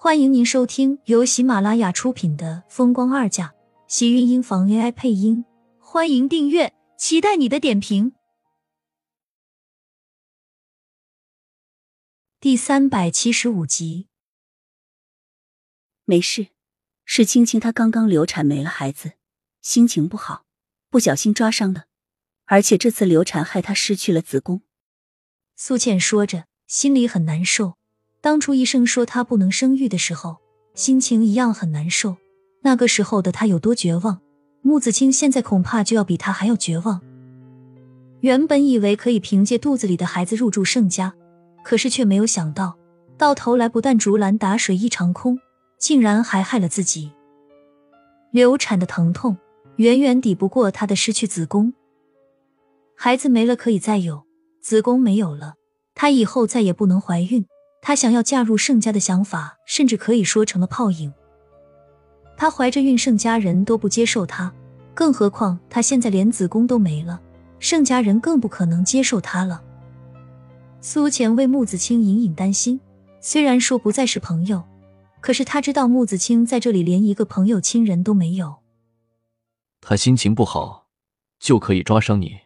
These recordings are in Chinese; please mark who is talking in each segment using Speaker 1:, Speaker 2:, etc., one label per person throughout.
Speaker 1: 欢迎您收听由喜马拉雅出品的《风光二嫁》，喜运音房 AI 配音。欢迎订阅，期待你的点评。第三百七十五集，
Speaker 2: 没事，是青青她刚刚流产没了孩子，心情不好，不小心抓伤的，而且这次流产害她失去了子宫。
Speaker 1: 苏倩说着，心里很难受。当初医生说她不能生育的时候，心情一样很难受。那个时候的她有多绝望，穆子清现在恐怕就要比她还要绝望。原本以为可以凭借肚子里的孩子入住盛家，可是却没有想到，到头来不但竹篮打水一场空，竟然还害了自己。流产的疼痛远远抵不过她的失去子宫。孩子没了可以再有，子宫没有了，她以后再也不能怀孕。她想要嫁入盛家的想法，甚至可以说成了泡影。她怀着孕，盛家人都不接受她，更何况她现在连子宫都没了，盛家人更不可能接受她了。苏浅为穆子清隐隐担心，虽然说不再是朋友，可是他知道穆子清在这里连一个朋友、亲人都没有。
Speaker 3: 他心情不好，就可以抓伤你。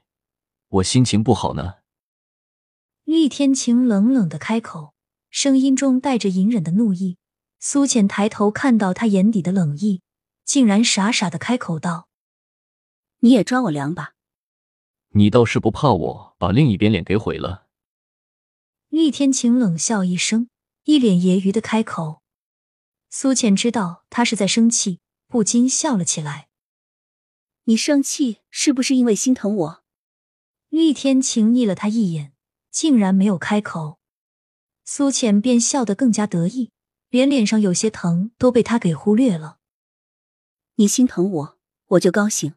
Speaker 3: 我心情不好呢。
Speaker 1: 厉天晴冷冷的开口。声音中带着隐忍的怒意，苏浅抬头看到他眼底的冷意，竟然傻傻的开口道：“
Speaker 2: 你也抓我两把？
Speaker 3: 你倒是不怕我把另一边脸给毁了？”
Speaker 1: 厉天晴冷笑一声，一脸揶揄的开口。苏浅知道他是在生气，不禁笑了起来：“
Speaker 2: 你生气是不是因为心疼我？”
Speaker 1: 厉天晴睨了他一眼，竟然没有开口。苏浅便笑得更加得意，连脸上有些疼都被他给忽略了。
Speaker 2: 你心疼我，我就高兴。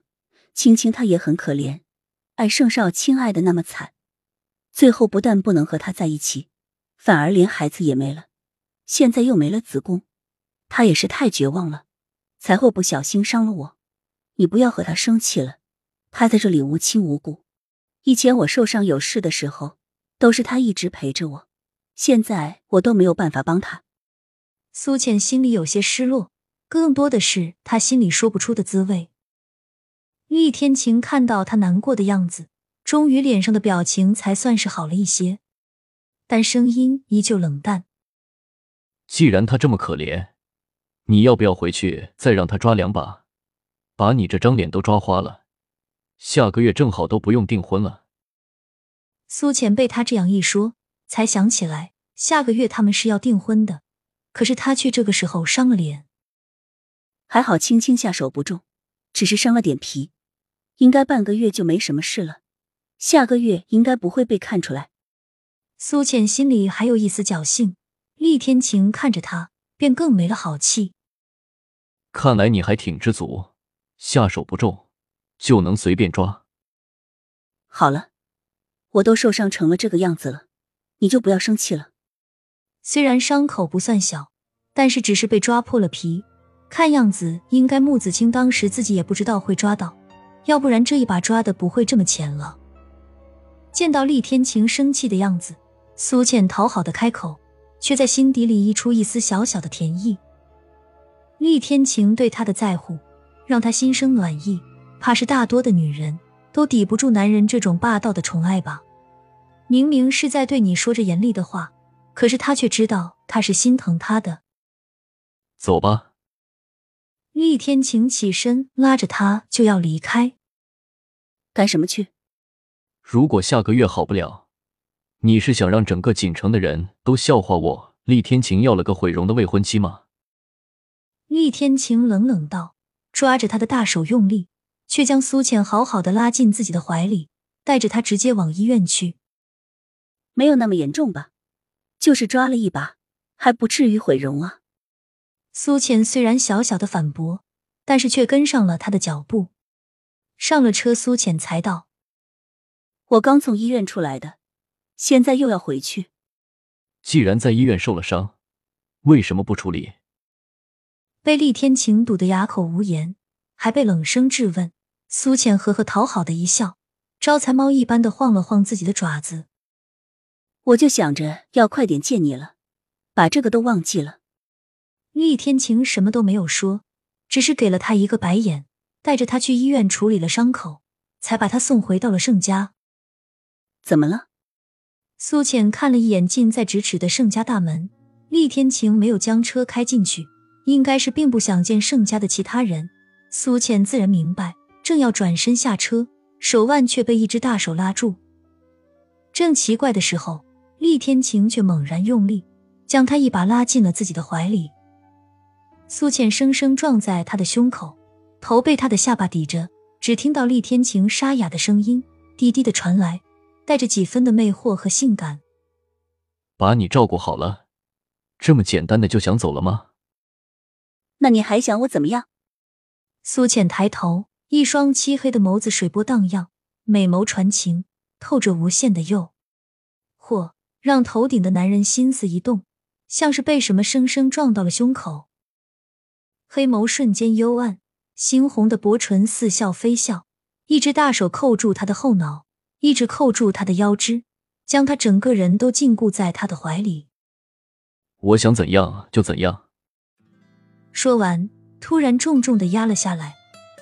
Speaker 2: 青青她也很可怜，爱盛少亲爱的那么惨，最后不但不能和他在一起，反而连孩子也没了，现在又没了子宫，他也是太绝望了，才会不小心伤了我。你不要和他生气了，他在这里无亲无故，以前我受伤有事的时候，都是他一直陪着我。现在我都没有办法帮他，
Speaker 1: 苏浅心里有些失落，更多的是她心里说不出的滋味。厉天晴看到他难过的样子，终于脸上的表情才算是好了一些，但声音依旧冷淡。
Speaker 3: 既然他这么可怜，你要不要回去再让他抓两把，把你这张脸都抓花了？下个月正好都不用订婚了。
Speaker 1: 苏浅被他这样一说。才想起来，下个月他们是要订婚的，可是他却这个时候伤了脸。
Speaker 2: 还好青青下手不重，只是伤了点皮，应该半个月就没什么事了。下个月应该不会被看出来。
Speaker 1: 苏浅心里还有一丝侥幸，厉天晴看着他，便更没了好气。
Speaker 3: 看来你还挺知足，下手不重，就能随便抓。
Speaker 2: 好了，我都受伤成了这个样子了。你就不要生气了。
Speaker 1: 虽然伤口不算小，但是只是被抓破了皮，看样子应该穆子清当时自己也不知道会抓到，要不然这一把抓的不会这么浅了。见到厉天晴生气的样子，苏倩讨好的开口，却在心底里溢出一丝小小的甜意。厉天晴对她的在乎，让她心生暖意，怕是大多的女人都抵不住男人这种霸道的宠爱吧。明明是在对你说着严厉的话，可是他却知道他是心疼他的。
Speaker 3: 走吧。
Speaker 1: 厉天晴起身拉着他就要离开。
Speaker 2: 干什么去？
Speaker 3: 如果下个月好不了，你是想让整个锦城的人都笑话我？厉天晴要了个毁容的未婚妻吗？
Speaker 1: 厉天晴冷冷道，抓着他的大手用力，却将苏浅好好的拉进自己的怀里，带着他直接往医院去。
Speaker 2: 没有那么严重吧，就是抓了一把，还不至于毁容啊。
Speaker 1: 苏浅虽然小小的反驳，但是却跟上了他的脚步。上了车，苏浅才道：“
Speaker 2: 我刚从医院出来的，现在又要回去。
Speaker 3: 既然在医院受了伤，为什么不处理？”
Speaker 1: 被厉天晴堵得哑口无言，还被冷声质问，苏浅呵呵讨好的一笑，招财猫一般的晃了晃自己的爪子。
Speaker 2: 我就想着要快点见你了，把这个都忘记了。
Speaker 1: 厉天晴什么都没有说，只是给了他一个白眼，带着他去医院处理了伤口，才把他送回到了盛家。
Speaker 2: 怎么了？
Speaker 1: 苏浅看了一眼近在咫尺的盛家大门，厉天晴没有将车开进去，应该是并不想见盛家的其他人。苏浅自然明白，正要转身下车，手腕却被一只大手拉住。正奇怪的时候，厉天晴却猛然用力，将他一把拉进了自己的怀里。苏浅生生撞在他的胸口，头被他的下巴抵着，只听到厉天晴沙哑的声音低低的传来。带着几分的魅惑和性感，
Speaker 3: 把你照顾好了，这么简单的就想走了吗？
Speaker 2: 那你还想我怎么样？
Speaker 1: 苏浅抬头，一双漆黑的眸子水波荡漾，美眸传情，透着无限的诱惑，让头顶的男人心思一动，像是被什么生生撞到了胸口。黑眸瞬间幽暗，猩红的薄唇似笑非笑，一只大手扣住他的后脑。一直扣住他的腰肢，将他整个人都禁锢在他的怀里。
Speaker 3: 我想怎样就怎样。
Speaker 1: 说完，突然重重的压了下来，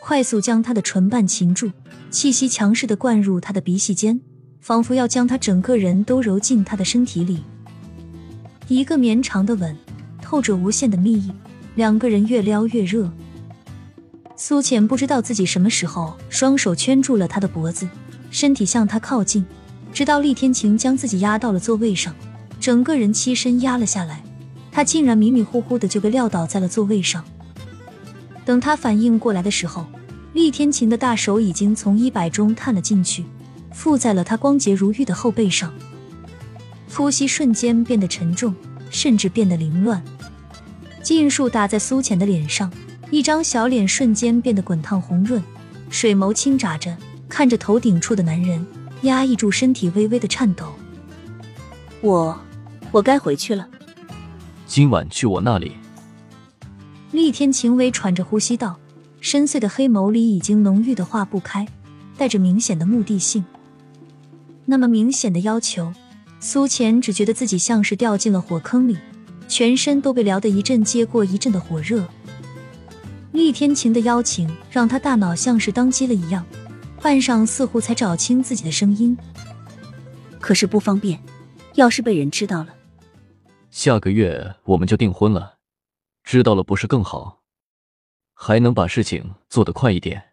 Speaker 1: 快速将他的唇瓣擒住，气息强势的灌入他的鼻息间，仿佛要将他整个人都揉进他的身体里。一个绵长的吻，透着无限的蜜意，两个人越撩越热。苏浅不知道自己什么时候双手圈住了他的脖子。身体向他靠近，直到厉天晴将自己压到了座位上，整个人欺身压了下来，他竟然迷迷糊糊的就被撂倒在了座位上。等他反应过来的时候，厉天晴的大手已经从衣摆中探了进去，附在了他光洁如玉的后背上，呼吸瞬间变得沉重，甚至变得凌乱。尽数打在苏浅的脸上，一张小脸瞬间变得滚烫红润，水眸轻眨着。看着头顶处的男人，压抑住身体微微的颤抖。
Speaker 2: 我，我该回去了。
Speaker 3: 今晚去我那里。
Speaker 1: 厉天晴微喘着呼吸道，深邃的黑眸里已经浓郁的化不开，带着明显的目的性。那么明显的要求，苏浅只觉得自己像是掉进了火坑里，全身都被撩得一阵接过一阵的火热。厉天晴的邀请让他大脑像是当机了一样。半晌，似乎才找清自己的声音。
Speaker 2: 可是不方便，要是被人知道了，
Speaker 3: 下个月我们就订婚了。知道了不是更好？还能把事情做得快一点。